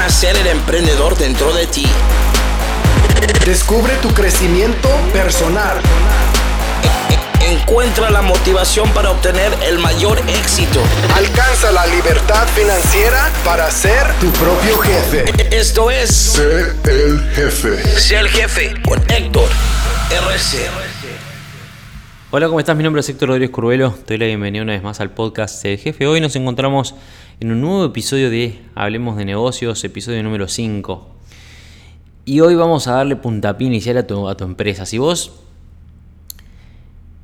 nacer el emprendedor dentro de ti. Descubre tu crecimiento personal. Encuentra la motivación para obtener el mayor éxito. Alcanza la libertad financiera para ser tu propio jefe. Esto es Sé el jefe. Sé el jefe con Héctor RC. Hola, ¿cómo estás? Mi nombre es Héctor Rodríguez Curvelo. Te doy la bienvenida una vez más al podcast Sé el Jefe. Hoy nos encontramos en un nuevo episodio de Hablemos de Negocios, episodio número 5. Y hoy vamos a darle puntapié inicial a tu, a tu empresa. Si vos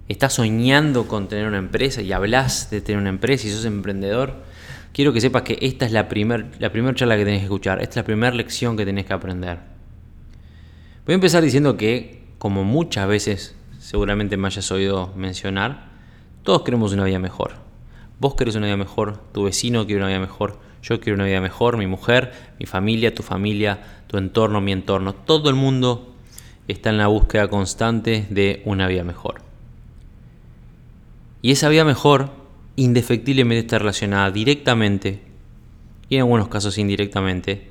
estás soñando con tener una empresa y hablas de tener una empresa y sos emprendedor, quiero que sepas que esta es la primera la primer charla que tenés que escuchar. Esta es la primera lección que tenés que aprender. Voy a empezar diciendo que, como muchas veces seguramente me hayas oído mencionar, todos queremos una vida mejor. Vos querés una vida mejor, tu vecino quiere una vida mejor, yo quiero una vida mejor, mi mujer, mi familia, tu familia, tu entorno, mi entorno. Todo el mundo está en la búsqueda constante de una vida mejor. Y esa vida mejor indefectiblemente está relacionada directamente, y en algunos casos indirectamente,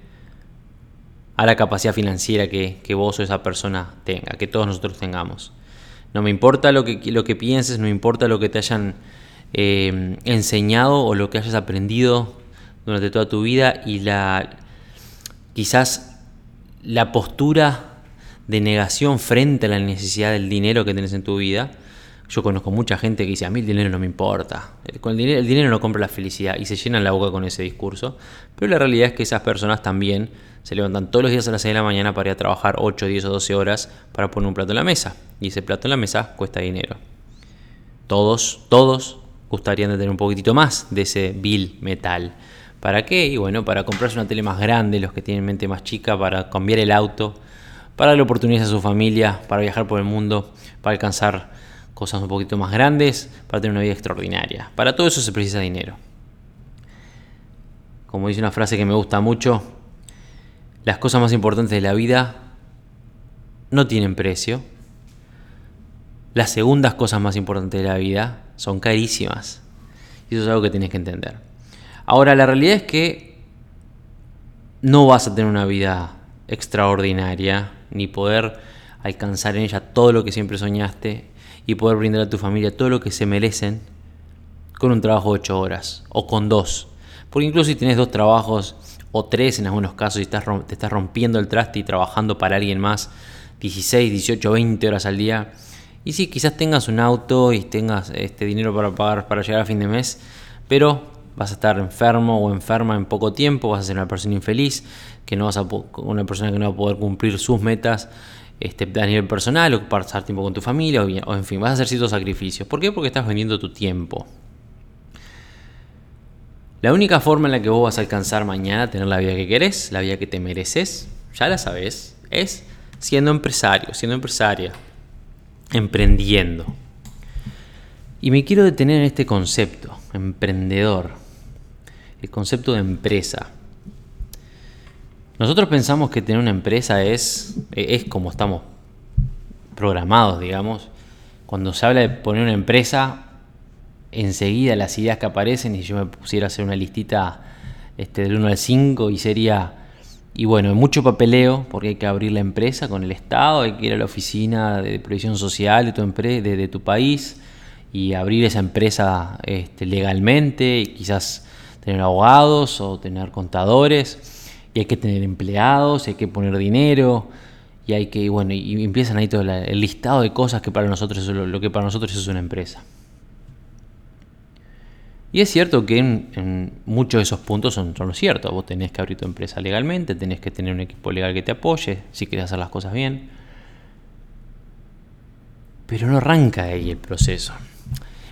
a la capacidad financiera que, vos o esa persona tenga, que todos nosotros tengamos. No me importa lo que, lo que pienses, no importa lo que te hayan eh, enseñado o lo que hayas aprendido durante toda tu vida y la quizás la postura de negación frente a la necesidad del dinero que tienes en tu vida. Yo conozco mucha gente que dice, a mí el dinero no me importa. Con el, dinero, el dinero no compra la felicidad y se llenan la boca con ese discurso. Pero la realidad es que esas personas también se levantan todos los días a las 6 de la mañana para ir a trabajar 8, 10 o 12 horas para poner un plato en la mesa. Y ese plato en la mesa cuesta dinero. Todos, todos gustarían de tener un poquitito más de ese bill metal. ¿Para qué? Y bueno, para comprarse una tele más grande, los que tienen mente más chica, para cambiar el auto, para darle oportunidades a su familia, para viajar por el mundo, para alcanzar cosas un poquito más grandes, para tener una vida extraordinaria. Para todo eso se precisa dinero. Como dice una frase que me gusta mucho, las cosas más importantes de la vida no tienen precio. Las segundas cosas más importantes de la vida son carísimas. Y eso es algo que tienes que entender. Ahora, la realidad es que no vas a tener una vida extraordinaria, ni poder alcanzar en ella todo lo que siempre soñaste y poder brindar a tu familia todo lo que se merecen con un trabajo de 8 horas o con dos. Porque incluso si tienes dos trabajos o tres en algunos casos y estás, te estás rompiendo el traste y trabajando para alguien más 16, 18, 20 horas al día, y si quizás tengas un auto y tengas este dinero para pagar para llegar a fin de mes, pero vas a estar enfermo o enferma en poco tiempo, vas a ser una persona infeliz, que no vas a una persona que no va a poder cumplir sus metas este, a nivel personal o pasar tiempo con tu familia o, o en fin, vas a hacer ciertos sacrificios. ¿Por qué? Porque estás vendiendo tu tiempo. La única forma en la que vos vas a alcanzar mañana tener la vida que querés, la vida que te mereces, ya la sabes, es siendo empresario, siendo empresaria, emprendiendo. Y me quiero detener en este concepto, emprendedor, el concepto de empresa. Nosotros pensamos que tener una empresa es, es como estamos programados, digamos. Cuando se habla de poner una empresa, enseguida las ideas que aparecen y yo me pusiera a hacer una listita este, del 1 al 5 y sería, y bueno, mucho papeleo porque hay que abrir la empresa con el Estado, hay que ir a la oficina de previsión social de tu, de, tu país y abrir esa empresa este, legalmente y quizás tener abogados o tener contadores y hay que tener empleados, hay que poner dinero y hay que, bueno, y empiezan ahí todo el listado de cosas que para nosotros es lo, lo que para nosotros es una empresa. Y es cierto que en, muchos de esos puntos son, son ciertos. Vos tenés que abrir tu empresa legalmente, tenés que tener un equipo legal que te apoye, si querés hacer las cosas bien. Pero no arranca ahí el proceso.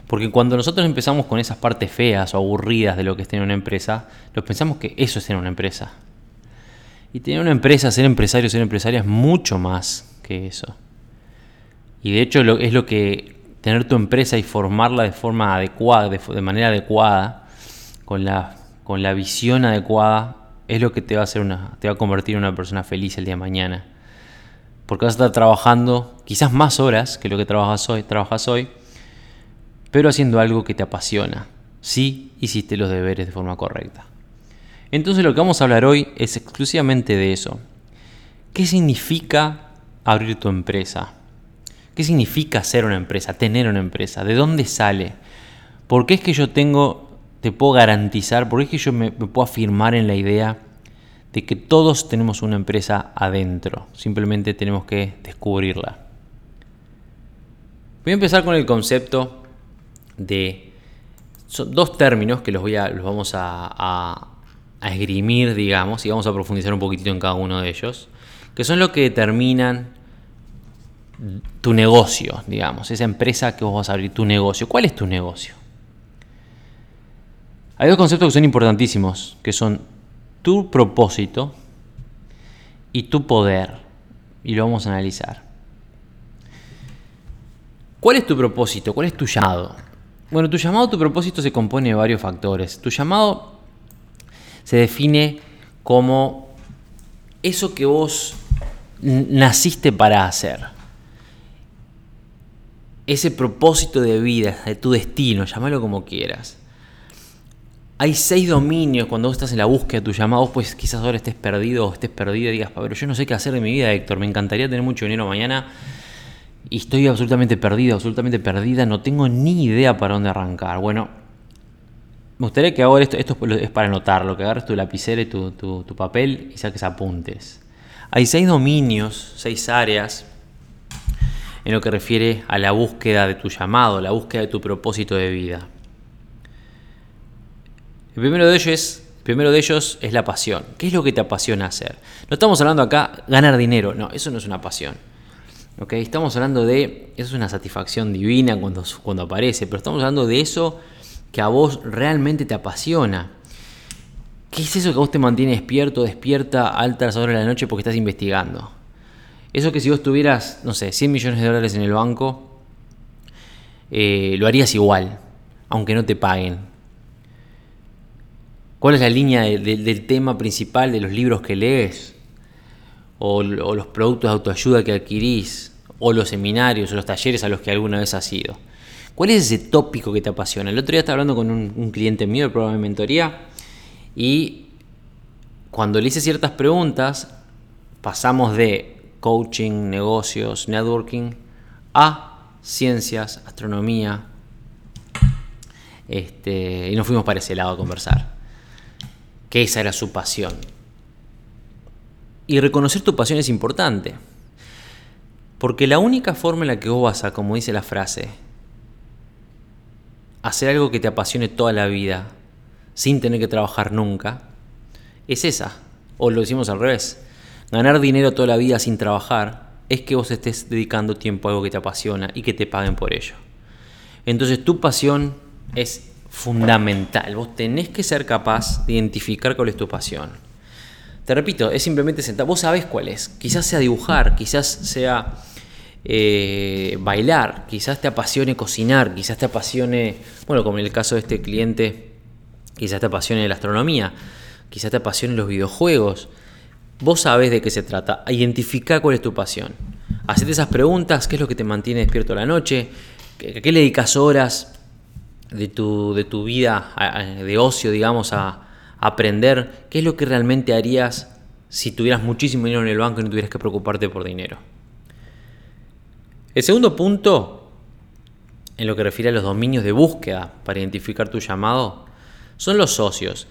Porque cuando nosotros empezamos con esas partes feas o aburridas de lo que es tener una empresa, nos pensamos que eso es tener una empresa. Y tener una empresa, ser empresario, ser empresaria es mucho más que eso. Y de hecho es lo que tener tu empresa y formarla de forma adecuada, de, manera adecuada, con la, con la visión adecuada, es lo que te va a hacer una, te va a convertir en una persona feliz el día de mañana. Porque vas a estar trabajando quizás más horas que lo que trabajas hoy, trabajas hoy, pero haciendo algo que te apasiona. Si hiciste los deberes de forma correcta. Entonces lo que vamos a hablar hoy es exclusivamente de eso. ¿Qué significa abrir tu empresa? ¿Qué significa ser una empresa, tener una empresa? ¿De dónde sale? ¿Por qué es que yo tengo, te puedo garantizar, por qué es que yo me, puedo afirmar en la idea de que todos tenemos una empresa adentro? Simplemente tenemos que descubrirla. Voy a empezar con el concepto de son dos términos que los, voy a, vamos a, esgrimir, digamos, y vamos a profundizar un poquitito en cada uno de ellos, que son lo que determinan tu negocio, digamos, esa empresa que vos vas a abrir, tu negocio. ¿Cuál es tu negocio? Hay dos conceptos que son importantísimos, que son tu propósito y tu poder, y lo vamos a analizar. ¿Cuál es tu propósito? ¿Cuál es tu llamado? Bueno, tu llamado, tu propósito se compone de varios factores. Tu llamado se define como eso que vos naciste para hacer. Ese propósito de vida, de tu destino, llámalo como quieras. Hay seis dominios cuando vos estás en la búsqueda de tu llamado, pues quizás ahora estés perdido o estés perdido y digas, pero yo no sé qué hacer de mi vida, Héctor, me encantaría tener mucho dinero mañana y estoy absolutamente perdido, absolutamente perdida, no tengo ni idea para dónde arrancar. Bueno, me gustaría que ahora esto, es para anotarlo, que agarres tu lapicera y tu, tu papel y saques apuntes. Hay seis dominios, seis áreas en lo que refiere a la búsqueda de tu llamado, la búsqueda de tu propósito de vida. El primero de ellos es, primero de ellos es la pasión. ¿Qué es lo que te apasiona hacer? No estamos hablando acá ganar dinero, no, eso no es una pasión. Estamos hablando de, eso es una satisfacción divina cuando, cuando aparece, pero estamos hablando de eso que a vos realmente te apasiona. ¿Qué es eso que a vos te mantiene despierto, despierta a altas horas de la noche porque estás investigando? Eso que si vos tuvieras, no sé, 100 millones de dólares en el banco, eh, lo harías igual, aunque no te paguen. ¿Cuál es la línea del tema principal de los libros que lees? o, los productos de autoayuda que adquirís, o los seminarios o los talleres a los que alguna vez has ido. ¿Cuál es ese tópico que te apasiona? El otro día estaba hablando con un, cliente mío del programa de mentoría y cuando le hice ciertas preguntas, pasamos de coaching, negocios, networking a ciencias, astronomía, este, y nos fuimos para ese lado a conversar. Que esa era su pasión. Y reconocer tu pasión es importante. Porque la única forma en la que vos vas a, como dice la frase, hacer algo que te apasione toda la vida, sin tener que trabajar nunca, es esa. O lo decimos al revés. Ganar dinero toda la vida sin trabajar es que vos estés dedicando tiempo a algo que te apasiona y que te paguen por ello. Entonces tu pasión es fundamental. Vos tenés que ser capaz de identificar cuál es tu pasión. Te repito, es simplemente sentar. Vos sabés cuál es. Quizás sea dibujar, quizás sea eh, bailar, quizás te apasione cocinar, quizás te apasione, bueno, como en el caso de este cliente, quizás te apasione la astronomía, quizás te apasione los videojuegos. Vos sabés de qué se trata. Identifica cuál es tu pasión. Hacete esas preguntas, qué es lo que te mantiene despierto la noche, qué, qué le dedicas horas de tu, de tu vida de ocio, digamos, a, aprender qué es lo que realmente harías si tuvieras muchísimo dinero en el banco y no tuvieras que preocuparte por dinero. El segundo punto, en lo que refiere a los dominios de búsqueda para identificar tu llamado, son los socios.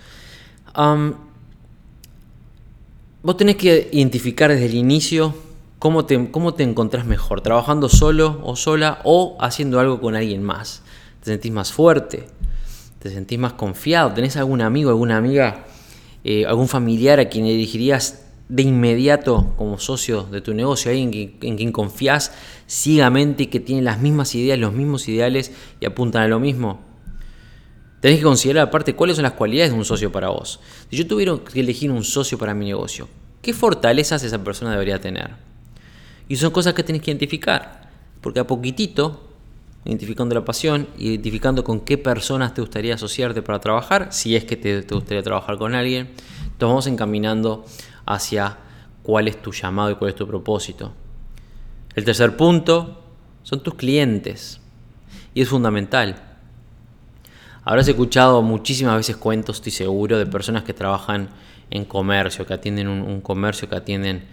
Vos tenés que identificar desde el inicio cómo te, cómo te encontrás mejor, trabajando solo o sola o haciendo algo con alguien más. ¿Te sentís más fuerte? te sentís más confiado, tenés algún amigo, alguna amiga, eh, algún familiar a quien dirigirías de inmediato como socio de tu negocio, alguien en quien confías ciegamente y que tiene las mismas ideas, los mismos ideales y apuntan a lo mismo. Tenés que considerar aparte cuáles son las cualidades de un socio para vos. Si yo tuviera que elegir un socio para mi negocio, ¿qué fortalezas esa persona debería tener? Y son cosas que tenés que identificar, porque a poquitito identificando la pasión, identificando con qué personas te gustaría asociarte para trabajar, si es que te, gustaría trabajar con alguien, te vamos encaminando hacia cuál es tu llamado y cuál es tu propósito. El tercer punto son tus clientes y es fundamental. Habrás escuchado muchísimas veces cuentos, estoy seguro, de personas que trabajan en comercio, que atienden un, comercio, que atienden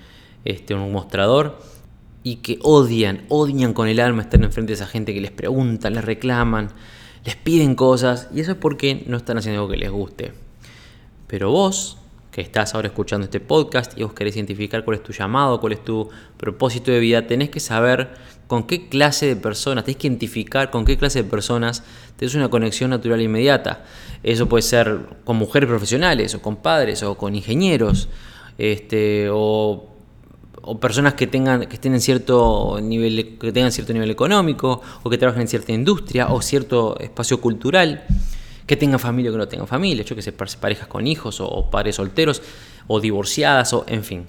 este, un mostrador y que odian, odian con el alma estar enfrente de esa gente que les pregunta, les reclaman, les piden cosas y eso es porque no están haciendo algo que les guste. Pero vos, que estás ahora escuchando este podcast y vos querés identificar cuál es tu llamado, cuál es tu propósito de vida, tenés que saber con qué clase de personas, tenés que identificar con qué clase de personas tenés una conexión natural e inmediata. Eso puede ser con mujeres profesionales, o con padres, o con ingenieros, este, o, personas que tengan, que cierto nivel, que tengan cierto nivel económico, o que trabajen en cierta industria, o cierto espacio cultural, que tengan familia o que no tengan familia, yo que sé, parejas con hijos, o padres solteros, o divorciadas, o en fin.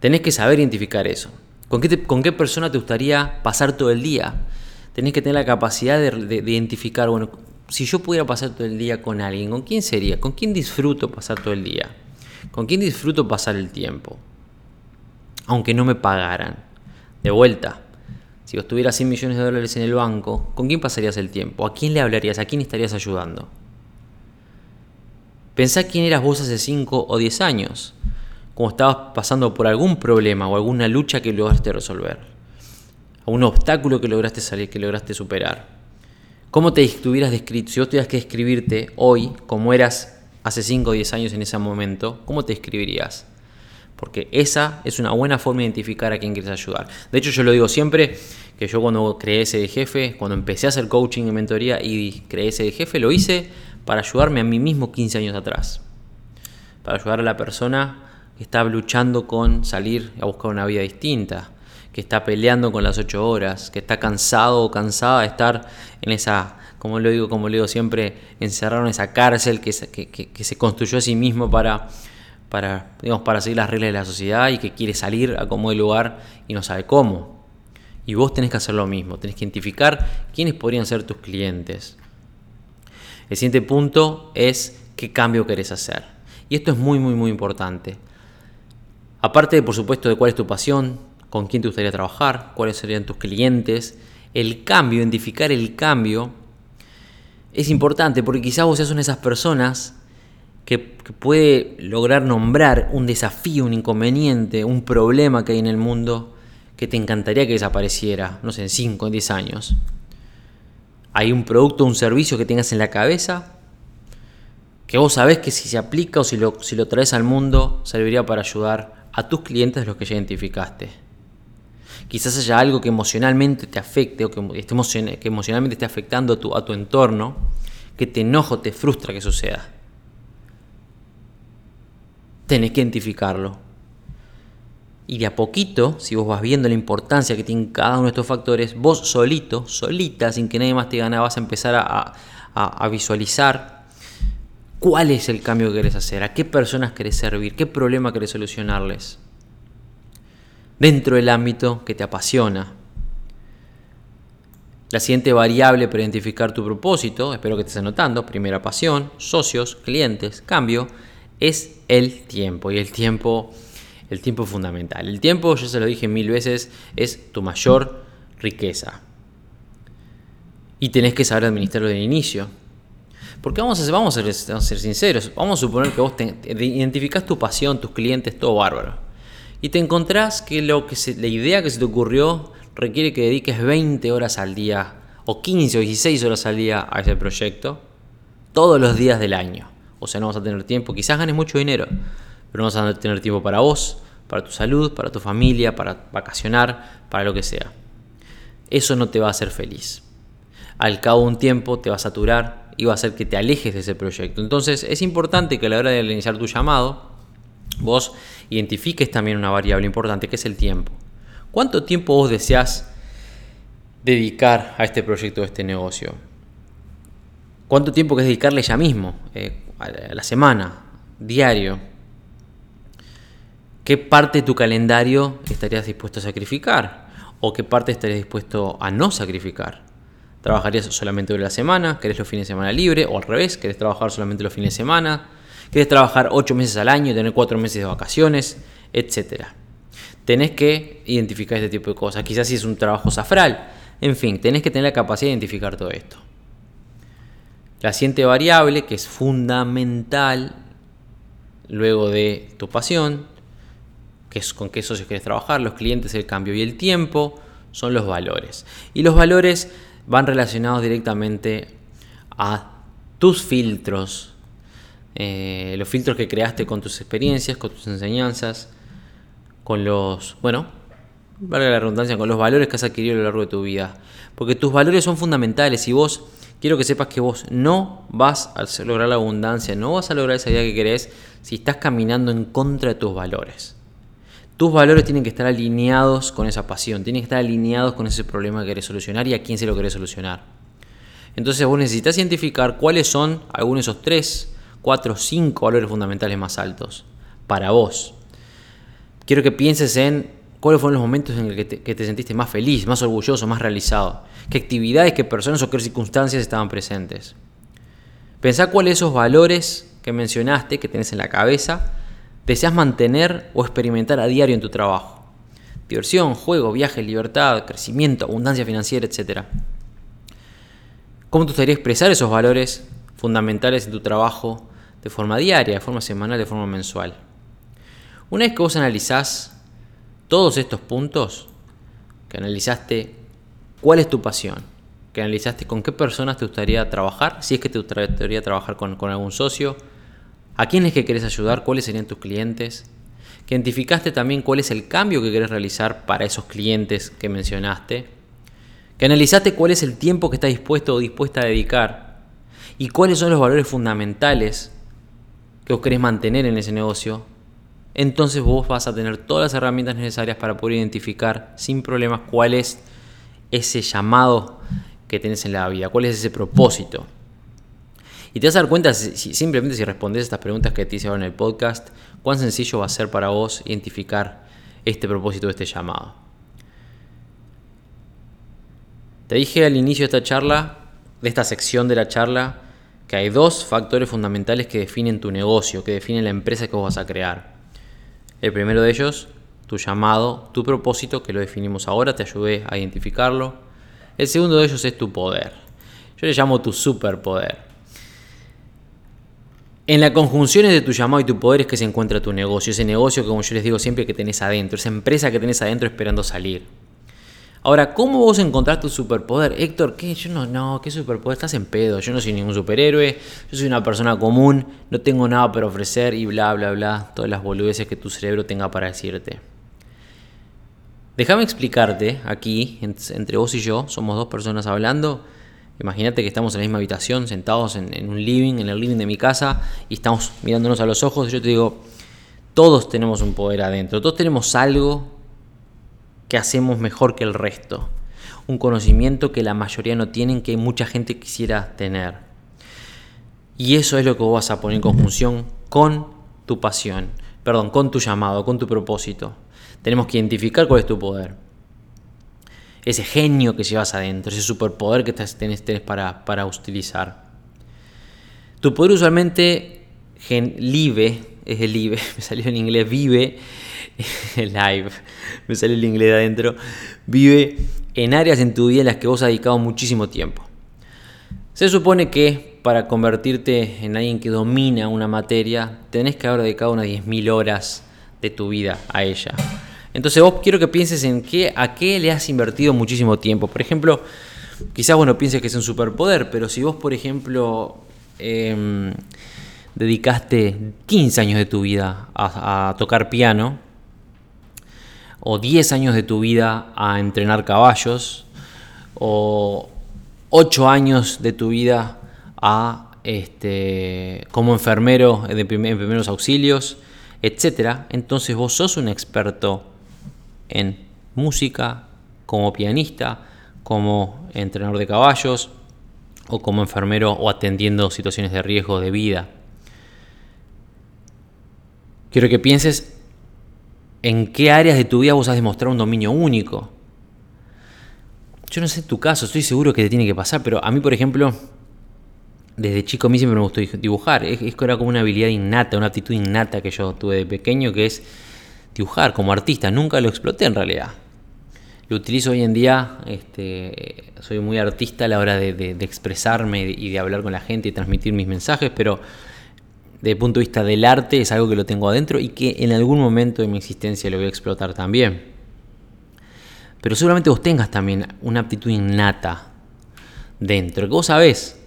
Tenés que saber identificar eso. ¿Con qué, persona te gustaría pasar todo el día? Tenés que tener la capacidad de, identificar, bueno, si yo pudiera pasar todo el día con alguien, ¿con quién sería? ¿Con quién disfruto pasar todo el día? ¿Con quién disfruto pasar el tiempo? Aunque no me pagaran. De vuelta, si vos tuvieras 100 millones de dólares en el banco, ¿con quién pasarías el tiempo? ¿A quién le hablarías? ¿A quién estarías ayudando? Pensá quién eras vos hace 5 o 10 años como estabas pasando por algún problema o alguna lucha que lograste resolver, algún obstáculo que lograste salir, que lograste superar. ¿Cómo te estuvieras descrito? Si vos tuvieras que describirte hoy como eras hace 5 o 10 años en ese momento, ¿cómo te describirías? Porque esa es una buena forma de identificar a quién quieres ayudar. De hecho, yo lo digo siempre, que yo cuando creé ese de jefe, cuando empecé a hacer coaching y mentoría y creé ese de jefe, lo hice para ayudarme a mí mismo 15 años atrás. Para ayudar a la persona que está luchando con salir a buscar una vida distinta, que está peleando con las ocho horas, que está cansado o cansada de estar en esa, como lo digo, como lo digo siempre, encerrado en esa cárcel que, se construyó a sí mismo para, para, digamos, para seguir las reglas de la sociedad y que quiere salir a como el lugar y no sabe cómo. Y vos tenés que hacer lo mismo, tenés que identificar quiénes podrían ser tus clientes. El siguiente punto es qué cambio querés hacer. Y esto es muy, muy, muy importante. Aparte, por supuesto, de cuál es tu pasión, con quién te gustaría trabajar, cuáles serían tus clientes, el cambio, identificar el cambio, es importante porque quizás vos seas una de esas personas que, puede lograr nombrar un desafío, un inconveniente, un problema que hay en el mundo que te encantaría que desapareciera, no sé, en 5, en 10 años. Hay un producto, un servicio que tengas en la cabeza que vos sabés que si se aplica o si lo, si lo traes al mundo serviría para ayudar a tus clientes los que ya identificaste. Quizás haya algo que emocionalmente te afecte o que, que emocionalmente esté afectando a tu, a tu entorno, que te enojo, te frustra que suceda. Tenés que identificarlo. Y de a poquito, si vos vas viendo la importancia que tiene cada uno de estos factores, vos solito, solita, sin que nadie más te gane, vas a empezar a, a visualizar ¿Cuál es el cambio que querés hacer? ¿A qué personas querés servir? ¿Qué problema querés solucionarles? Dentro del ámbito que te apasiona. La siguiente variable para identificar tu propósito, espero que estés anotando, primera pasión, socios, clientes, cambio, es el tiempo. Y el tiempo, el tiempo es fundamental. El tiempo, yo se lo dije mil veces, es tu mayor riqueza. Y tenés que saber administrarlo de inicio. Porque vamos a, ser, vamos a, ser, sinceros, vamos a suponer que vos te, identificás tu pasión, tus clientes, todo bárbaro. Y te encontrás que, lo que la idea que se te ocurrió requiere que dediques 20 horas al día, o 15 o 16 horas al día a ese proyecto, todos los días del año. O sea, no vas a tener tiempo, quizás ganes mucho dinero, pero no vas a tener tiempo para vos, para tu salud, para tu familia, para vacacionar, para lo que sea. Eso no te va a hacer feliz. Al cabo de un tiempo te va a saturar y va a hacer que te alejes de ese proyecto. Entonces es importante que a la hora de iniciar tu llamado, vos identifiques también una variable importante que es el tiempo. ¿Cuánto tiempo vos deseas dedicar a este proyecto, a este negocio? ¿Cuánto tiempo querés dedicarle ya mismo? Eh, a la semana, diario. ¿Qué parte de tu calendario estarías dispuesto a sacrificar? ¿O qué parte estarías dispuesto a no sacrificar? ¿Trabajarías solamente durante la semana? ¿Querés los fines de semana libre? O al revés, ¿querés trabajar solamente los fines de semana? ¿Querés trabajar 8 meses al año y tener 4 meses de vacaciones? Etcétera. Tenés que identificar este tipo de cosas. Quizás si es un trabajo safral. En fin, tenés que tener la capacidad de identificar todo esto. La siguiente variable, que es fundamental luego de tu pasión, que es con qué socios quieres trabajar, los clientes, el cambio y el tiempo, son los valores. Y los valores van relacionados directamente a tus filtros, eh, los filtros que creaste con tus experiencias, con tus enseñanzas, con los, bueno, valga la redundancia, con los valores que has adquirido a lo largo de tu vida. Porque tus valores son fundamentales y vos, quiero que sepas que vos no vas a lograr la abundancia, no vas a lograr esa vida que querés si estás caminando en contra de tus valores. Tus valores tienen que estar alineados con esa pasión, tienen que estar alineados con ese problema que querés solucionar y a quién se lo querés solucionar. Entonces vos necesitas identificar cuáles son algunos de esos tres, cuatro, cinco valores fundamentales más altos para vos. Quiero que pienses en cuáles fueron los momentos en los que te, sentiste más feliz, más orgulloso, más realizado. Qué actividades, qué personas o qué circunstancias estaban presentes. Pensá cuáles esos valores que mencionaste, que tenés en la cabeza, deseas mantener o experimentar a diario en tu trabajo. Diversión, juego, viaje, libertad, crecimiento, abundancia financiera, etc. ¿Cómo te gustaría expresar esos valores fundamentales en tu trabajo de forma diaria, de forma semanal, de forma mensual? Una vez que vos analizás todos estos puntos, que analizaste cuál es tu pasión, que analizaste con qué personas te gustaría trabajar, si es que te gustaría trabajar con, algún socio, a quiénes que querés ayudar, cuáles serían tus clientes, que identificaste también cuál es el cambio que querés realizar para esos clientes que mencionaste, que analizaste cuál es el tiempo que estás dispuesto o dispuesta a dedicar y cuáles son los valores fundamentales que vos querés mantener en ese negocio, entonces vos vas a tener todas las herramientas necesarias para poder identificar sin problemas cuál es ese llamado que tenés en la vida, cuál es ese propósito. Y te vas a dar cuenta, si, simplemente si respondes estas preguntas que te hice ahora en el podcast, cuán sencillo va a ser para vos identificar este propósito, este llamado. Te dije al inicio de esta charla, de esta sección de la charla, que hay dos factores fundamentales que definen tu negocio, que definen la empresa que vos vas a crear. El primero de ellos, tu llamado, tu propósito, que lo definimos ahora, te ayudé a identificarlo. El segundo de ellos es tu poder. Yo le llamo tu superpoder. En la conjunción de tu llamado y tu poder es que se encuentra tu negocio, ese negocio como yo les digo siempre que tenés adentro, esa empresa que tenés adentro esperando salir. Ahora, ¿cómo vos encontrás tu superpoder? Héctor, ¿qué? Yo no, no, ¿qué superpoder? Estás en pedo, yo no soy ningún superhéroe, yo soy una persona común, no tengo nada para ofrecer y bla, bla, bla, todas las boludeces que tu cerebro tenga para decirte. Déjame explicarte aquí, entre vos y yo, somos dos personas hablando, Imagínate que estamos en la misma habitación, sentados en, un living, en el living de mi casa, y estamos mirándonos a los ojos. Y yo te digo, todos tenemos un poder adentro, todos tenemos algo que hacemos mejor que el resto. Un conocimiento que la mayoría no tienen, que mucha gente quisiera tener. Y eso es lo que vos vas a poner en conjunción con tu pasión, perdón, con tu llamado, con tu propósito. Tenemos que identificar cuál es tu poder ese genio que llevas adentro, ese superpoder que tenés, para, para, utilizar. Tu poder usualmente gen, live, es el live, me salió en inglés, vive, live, me salió el inglés adentro, vive en áreas en tu vida en las que vos has dedicado muchísimo tiempo. Se supone que para convertirte en alguien que domina una materia, tenés que haber dedicado unas 10.000 horas de tu vida a ella. Entonces vos quiero que pienses en qué, a qué le has invertido muchísimo tiempo. Por ejemplo, quizás bueno pienses que es un superpoder, pero si vos, por ejemplo, em, dedicaste 15 años de tu vida a, tocar piano, o 10 años de tu vida a entrenar caballos, o 8 años de tu vida a este, como enfermero de primeros auxilios, etcétera, entonces vos sos un experto en música, como pianista, como entrenador de caballos o como enfermero o atendiendo situaciones de riesgo de vida. Quiero que pienses en qué áreas de tu vida vos has demostrado un dominio único. Yo no sé tu caso, estoy seguro que te tiene que pasar, pero a mí, por ejemplo, desde chico a mí siempre me gustó dibujar. Es, era como una habilidad innata, una aptitud innata que yo tuve de pequeño, que es dibujar como artista, nunca lo exploté en realidad. lo utilizo hoy en día, este, soy muy artista a la hora de, expresarme y de hablar con la gente y transmitir mis mensajes, pero desde el punto de vista del arte es algo que lo tengo adentro y que en algún momento de mi existencia lo voy a explotar también. Pero seguramente vos tengas también una aptitud innata dentro, que vos sabés,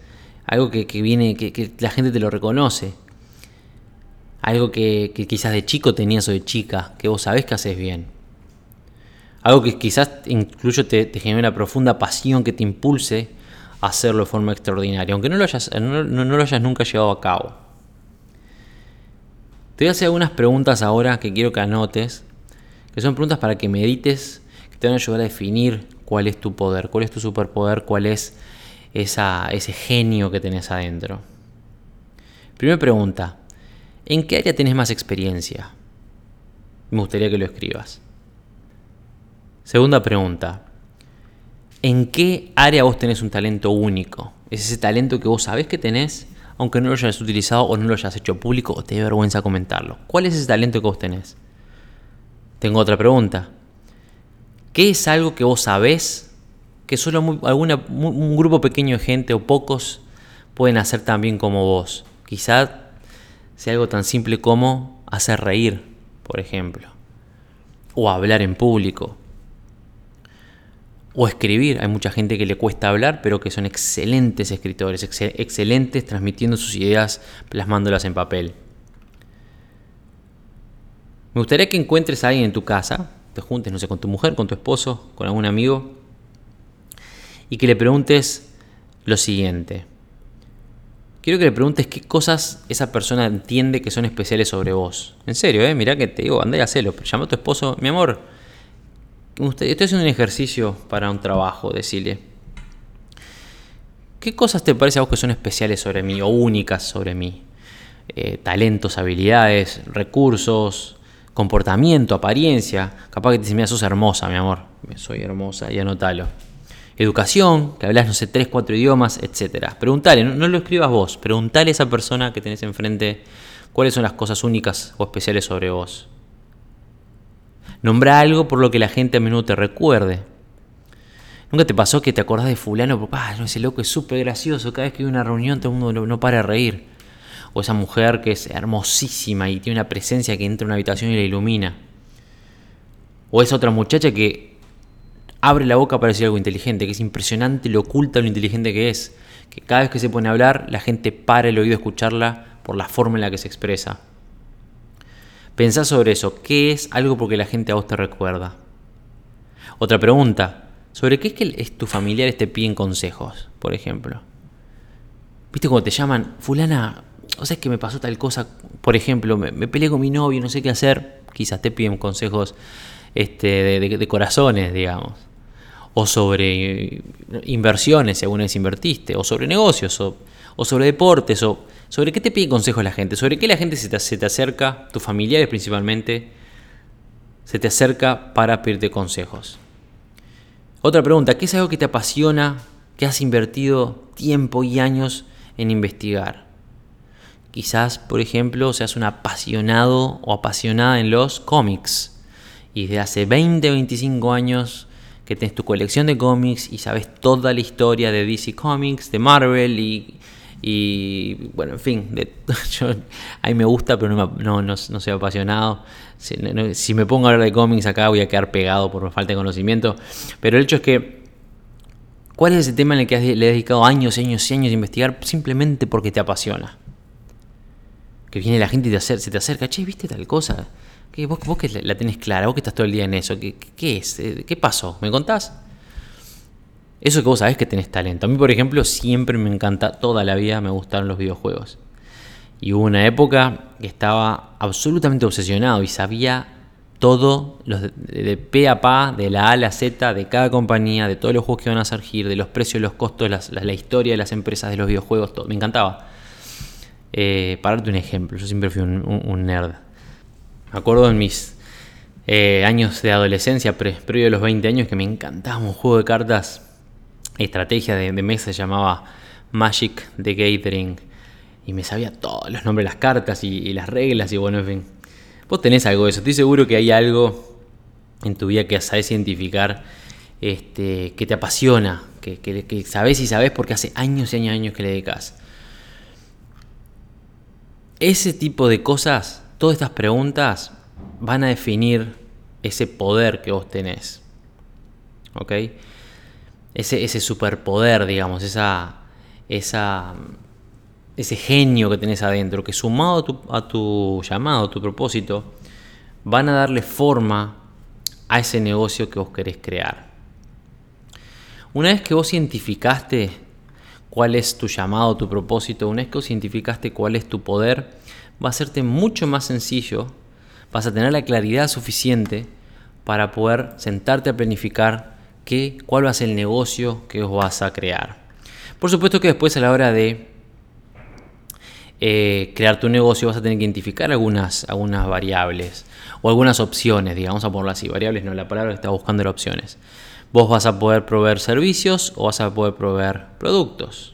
algo que, viene, que, la gente te lo reconoce, algo que, quizás de chico tenías o de chica, que vos sabés que haces bien. Algo que quizás incluso te, te genere una profunda pasión que te impulse a hacerlo de forma extraordinaria, aunque no lo hayas, no, lo hayas nunca llevado a cabo. Te voy a hacer algunas preguntas ahora que quiero que anotes, que son preguntas para que medites, que te van a ayudar a definir cuál es tu poder, cuál es tu superpoder, cuál es ese genio que tenés adentro. Primera pregunta, ¿en qué área tenés más experiencia? Me gustaría que lo escribas. Segunda pregunta. ¿En qué área vos tenés un talento único? Es ese talento que vos sabés que tenés, aunque no lo hayas utilizado o no lo hayas hecho público o te dé vergüenza comentarlo. ¿Cuál es ese talento que vos tenés? Tengo otra pregunta. ¿Qué es algo que vos sabés que solo un grupo pequeño de gente o pocos pueden hacer tan bien como vos? Quizá sea algo tan simple como hacer reír, por ejemplo, o hablar en público, o escribir. Hay mucha gente que le cuesta hablar, pero que son excelentes escritores, excelentes transmitiendo sus ideas, plasmándolas en papel. Me gustaría que encuentres a alguien en tu casa, te juntes, no sé, con tu mujer, con tu esposo, con algún amigo, y que le preguntes lo siguiente. Quiero que le preguntes qué cosas esa persona entiende que son especiales sobre vos. En serio, ¿eh? Mirá que te digo, anda y hacelo. Llama a tu esposo, mi amor, estoy haciendo un ejercicio para un trabajo, decirle. ¿Qué cosas te parece a vos que son especiales sobre mí o únicas sobre mí? Eh, talentos, habilidades, recursos, comportamiento, apariencia. Capaz que te mira, sos hermosa, mi amor. Soy hermosa, y anótalo. Educación, que hablas, no sé, tres, cuatro idiomas, etc. Preguntale, no, no, lo escribas vos, preguntale a esa persona que tenés enfrente cuáles son las cosas únicas o especiales sobre vos. Nombra algo por lo que la gente a menudo te recuerde. ¿Nunca te pasó que te acordás de fulano? Ah, no, ese loco es súper gracioso. Cada vez que hay una reunión todo el mundo no, para de reír. O esa mujer que es hermosísima y tiene una presencia que entra en una habitación y la ilumina. O esa otra muchacha que abre la boca para decir algo inteligente, que es impresionante lo oculta, lo inteligente que es. Que cada vez que se pone a hablar, la gente para el oído a escucharla por la forma en la que se expresa. Pensá sobre eso. ¿Qué es algo porque la gente a vos te recuerda? Otra pregunta. ¿Sobre qué es que es tu familiares te piden consejos, por ejemplo? ¿Viste cuando te llaman, fulana, o sea, es que me pasó tal cosa, por ejemplo, me, peleé con mi novio, no sé qué hacer, quizás te piden consejos este, de, corazones, digamos. O sobre inversiones, según es invertiste, o sobre negocios, o, o sobre deportes, o ¿Sobre qué te pide consejos la gente? ¿Sobre qué la gente se te, acerca, tus familiares principalmente, se te acerca para pedirte consejos? Otra pregunta, ¿qué es algo que te apasiona, que has invertido tiempo y años en investigar? Quizás, por ejemplo, seas un apasionado o apasionada en los cómics y de hace 20 o 25 años que tienes tu colección de cómics y sabes toda la historia de DC Comics, de Marvel y y bueno, en fin, de, yo, a mí me gusta, pero no, no, no, soy apasionado. Si, me pongo a hablar de cómics acá voy a quedar pegado por falta de conocimiento. Pero el hecho es que, ¿cuál es ese tema en el que le has dedicado años y años y años a investigar simplemente porque te apasiona? Que viene la gente y te se te acerca, che, ¿viste tal cosa? que vos, vos que la tenés clara, vos que estás todo el día en eso, ¿qué, qué es? ¿Qué pasó? ¿Me contás? Eso que vos sabés que tenés talento. A mí, por ejemplo, siempre me encanta, toda la vida me gustaron los videojuegos. Y hubo una época que estaba absolutamente obsesionado y sabía todo, de, P a pa, de la A a la Z, de cada compañía, de todos los juegos que van a surgir, de los precios, los costos, la, historia de las empresas, de los videojuegos, todo. Me encantaba. Eh, para darte un ejemplo, yo siempre fui un, nerd. Me acuerdo en mis eh, años de adolescencia, previo a los 20 años, que me encantaba un juego de cartas estrategia de, mesa se llamaba Magic the Gathering. Y me sabía todos los nombres las cartas y, las reglas y bueno, en fin. Vos tenés algo de eso. Estoy seguro que hay algo en tu vida que sabes identificar este, que te apasiona, que, que, sabes y sabes porque hace años y años, años que le dedicas. Ese tipo de cosas, todas estas preguntas van a definir ese poder que vos tenés. ¿Ok? Ese, ese superpoder, digamos, esa, esa, ese genio que tenés adentro, que sumado a tu, llamado, a tu propósito, van a darle forma a ese negocio que vos querés crear. Una vez que vos identificaste cuál es tu llamado, tu propósito, una vez que vos identificaste cuál es tu poder, va a serte mucho más sencillo, vas a tener la claridad suficiente para poder sentarte a planificar qué, cuál va a ser el negocio que vos vas a crear. Por supuesto que después a la hora de eh, crear tu negocio vas a tener que identificar algunas, algunas variables o algunas opciones, digamos a ponerlo así, variables no, la palabra que está buscando era opciones. Vos vas a poder proveer servicios o vas a poder proveer productos.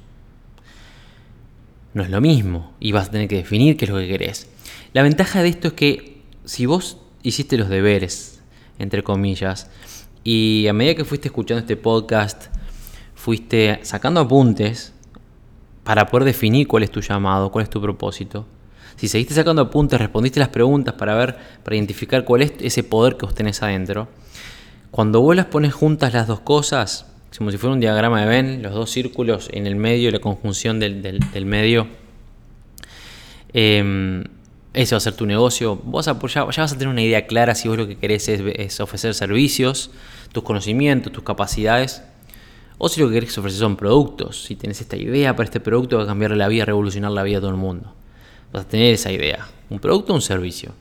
No es lo mismo y vas a tener que definir qué es lo que querés. La ventaja de esto es que si vos hiciste los deberes, entre comillas, y a medida que fuiste escuchando este podcast, fuiste sacando apuntes para poder definir cuál es tu llamado, cuál es tu propósito. Si seguiste sacando apuntes, respondiste las preguntas para ver, para identificar cuál es ese poder que vos tenés adentro, cuando vos las pones juntas las dos cosas, como si fuera un diagrama de Venn, los dos círculos en el medio la conjunción del, medio, eh, ese va a ser tu negocio. Vos ya, vas a tener una idea clara si vos lo que querés es, ofrecer servicios, tus conocimientos, tus capacidades, o si lo que querés ofrecer son productos. Si tenés esta idea para este producto va a cambiar la vida, revolucionar la vida de todo el mundo. Vas a tener esa idea. Un producto o un servicio.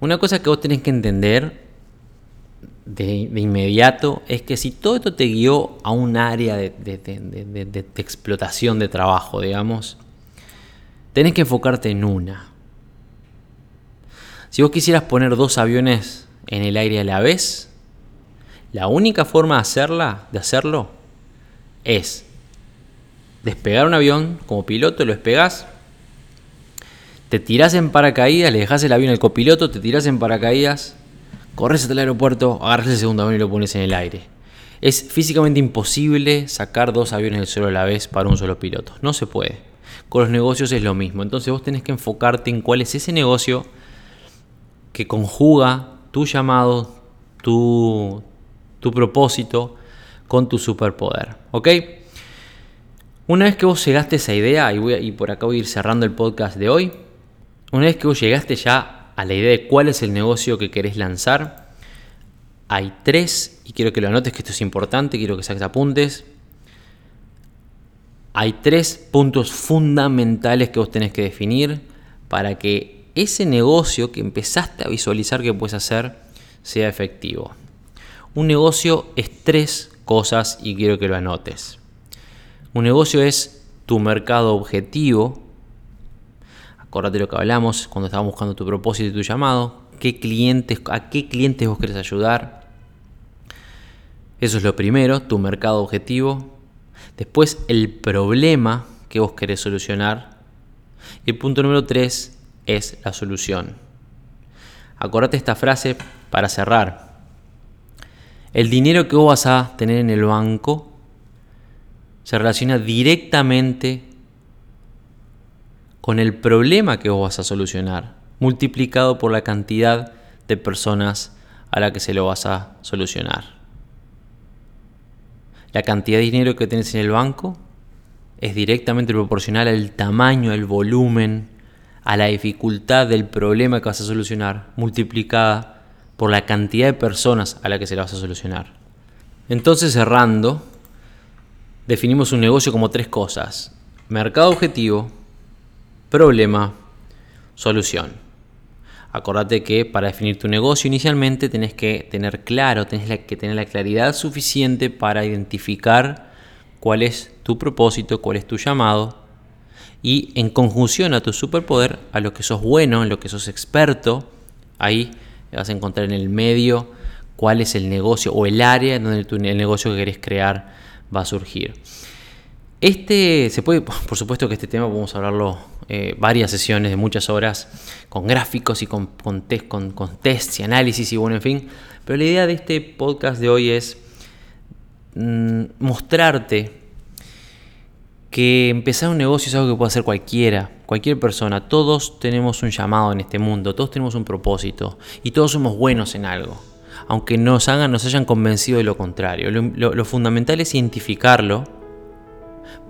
Una cosa que vos tenés que entender de, inmediato es que si todo esto te guió a un área de, explotación de trabajo, digamos, tenés que enfocarte en una. Si vos quisieras poner dos aviones en el aire a la vez, la única forma de hacerla, de hacerlo, es despegar un avión como piloto, lo despegás, te tirás en paracaídas, le dejas el avión al copiloto, te tirás en paracaídas, corres hasta el aeropuerto, agarras el segundo avión y lo pones en el aire. Es físicamente imposible sacar dos aviones del suelo a la vez para un solo piloto. No se puede. Con los negocios es lo mismo. Entonces vos tenés que enfocarte en cuál es ese negocio que conjuga tu llamado, tu, tu propósito con tu superpoder. ¿Ok? Una vez que vos llegaste a esa idea, y, voy y por acá voy a ir cerrando el podcast de hoy, una vez que vos llegaste ya a la idea de cuál es el negocio que querés lanzar, hay tres, y quiero que lo anotes que esto es importante, quiero que saques apuntes. Hay tres puntos fundamentales que vos tenés que definir para que ese negocio que empezaste a visualizar que puedes hacer sea efectivo. Un negocio es tres cosas y quiero que lo anotes. Un negocio es tu mercado objetivo, acordate lo que hablamos cuando estábamos buscando tu propósito y tu llamado, qué clientes, a qué clientes vos querés ayudar. Eso es lo primero, tu mercado objetivo. Después el problema que vos querés solucionar. Y el punto número tres es la solución. Acordate esta frase para cerrar. El dinero que vos vas a tener en el banco se relaciona directamente con el problema que vos vas a solucionar, multiplicado por la cantidad de personas a la que se lo vas a solucionar. La cantidad de dinero que tenés en el banco es directamente proporcional al tamaño, al volumen, a la dificultad del problema que vas a solucionar, multiplicada por la cantidad de personas a la que se lo vas a solucionar. Entonces, cerrando, definimos un negocio como tres cosas. Mercado objetivo, problema, solución. Acordate que para definir tu negocio inicialmente tenés que tener claro, tenés que tener la claridad suficiente para identificar cuál es tu propósito, cuál es tu llamado y en conjunción a tu superpoder, a lo que sos bueno, en lo que sos experto, ahí vas a encontrar en el medio cuál es el negocio o el área donde tu, el negocio que querés crear va a surgir. Este, se puede, por supuesto que este tema podemos hablarlo eh, varias sesiones de muchas horas, con gráficos y con, con, test, y análisis y bueno, en fin. Pero la idea de este podcast de hoy es mm, mostrarte que empezar un negocio es algo que puede hacer cualquiera, cualquier persona. Todos tenemos un llamado en este mundo, todos tenemos un propósito y todos somos buenos en algo. Aunque nos, hagan, nos hayan convencido de lo contrario. lo fundamental es identificarlo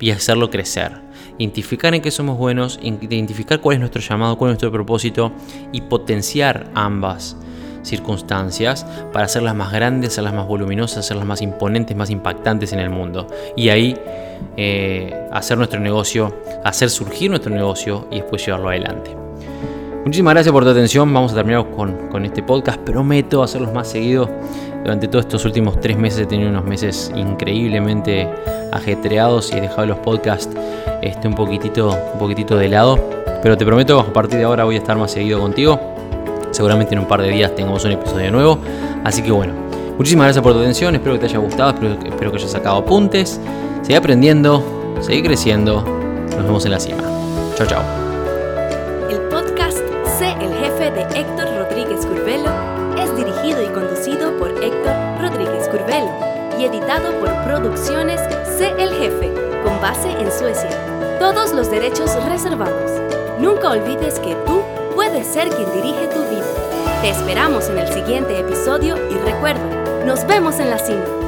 y hacerlo crecer. Identificar en qué somos buenos, identificar cuál es nuestro llamado, cuál es nuestro propósito y potenciar ambas circunstancias para hacerlas más grandes, hacerlas más voluminosas, hacerlas más imponentes, más impactantes en el mundo. Y ahí eh, hacer nuestro negocio, hacer surgir nuestro negocio y después llevarlo adelante. Muchísimas gracias por tu atención. Vamos a terminar con, con este podcast. Prometo hacerlos más seguidos. Durante todos estos últimos tres meses he tenido unos meses increíblemente ajetreados y he dejado los podcasts este, un, poquitito, un poquitito de lado. Pero te prometo, a partir de ahora voy a estar más seguido contigo. Seguramente en un par de días tengamos un episodio nuevo. Así que bueno, muchísimas gracias por tu atención. Espero que te haya gustado, espero, que hayas sacado apuntes. Sigue aprendiendo, sigue creciendo. Nos vemos en la cima. Chao, chao. Editado por Producciones C. El Jefe, con base en Suecia. Todos los derechos reservados. Nunca olvides que tú puedes ser quien dirige tu vida. Te esperamos en el siguiente episodio y recuerda, nos vemos en la cima.